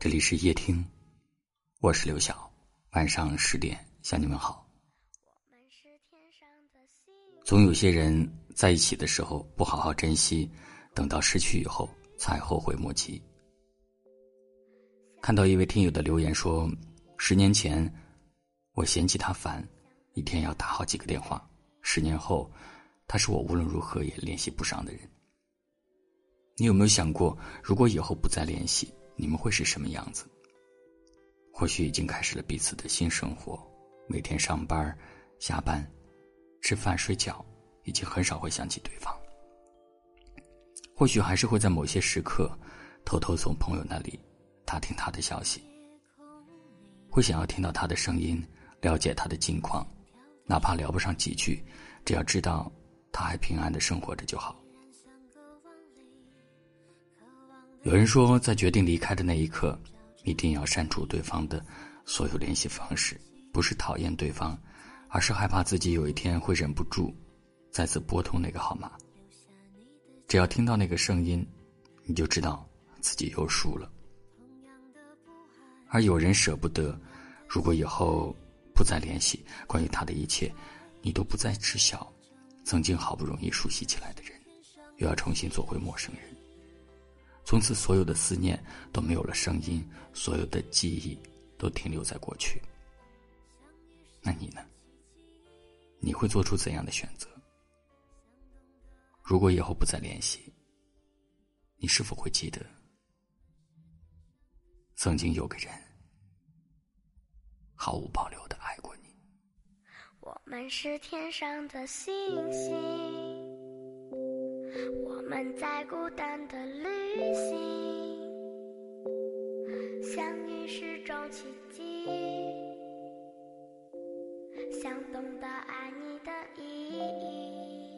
这里是夜听，我是刘晓。晚上十点向你们好。总有些人在一起的时候不好好珍惜，等到失去以后才后悔莫及。看到一位听友的留言说：“十年前我嫌弃他烦，一天要打好几个电话；十年后，他是我无论如何也联系不上的人。”你有没有想过，如果以后不再联系？你们会是什么样子？或许已经开始了彼此的新生活，每天上班、下班、吃饭、睡觉，已经很少会想起对方。或许还是会在某些时刻，偷偷从朋友那里打听他的消息，会想要听到他的声音，了解他的近况，哪怕聊不上几句，只要知道他还平安的生活着就好。有人说，在决定离开的那一刻，一定要删除对方的所有联系方式。不是讨厌对方，而是害怕自己有一天会忍不住再次拨通那个号码。只要听到那个声音，你就知道自己又输了。而有人舍不得，如果以后不再联系，关于他的一切，你都不再知晓。曾经好不容易熟悉起来的人，又要重新做回陌生人。从此，所有的思念都没有了声音，所有的记忆都停留在过去。那你呢？你会做出怎样的选择？如果以后不再联系，你是否会记得曾经有个人毫无保留的爱过你？我们是天上的星星。我们在孤单的旅行，相遇是种奇迹，想懂得爱你的意义。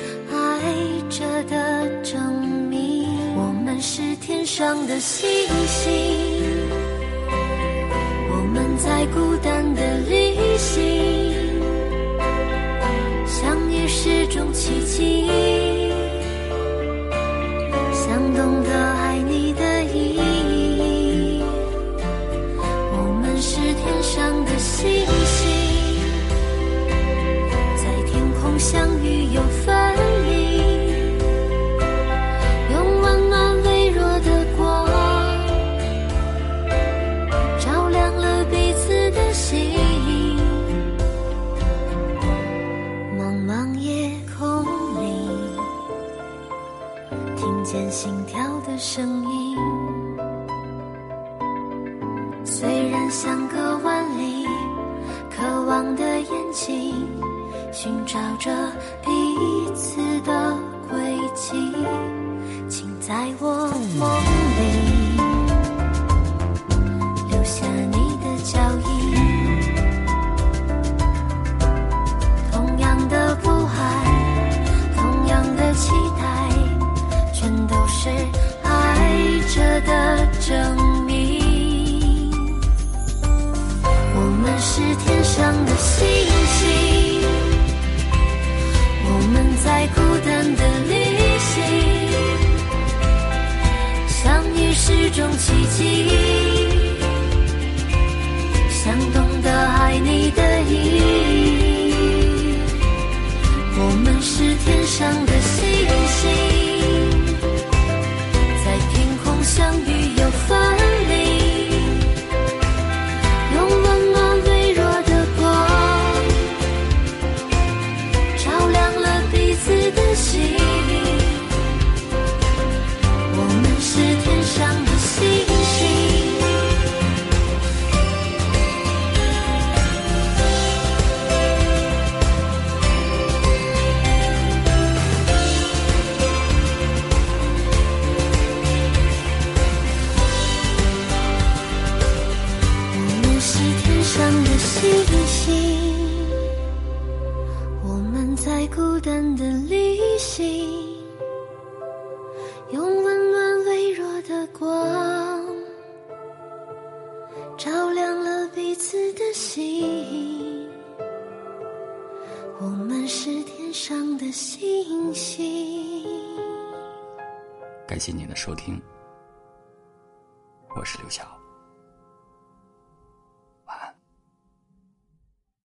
爱着的证明。我们是天上的星星，我们在孤单的旅行，相遇是种奇迹，想懂得爱你的意义。我们是天上的星虽然相隔万里，渴望的眼睛。寻找着彼此的轨迹，请在我梦奇迹，星星感谢您的收听我是刘晓。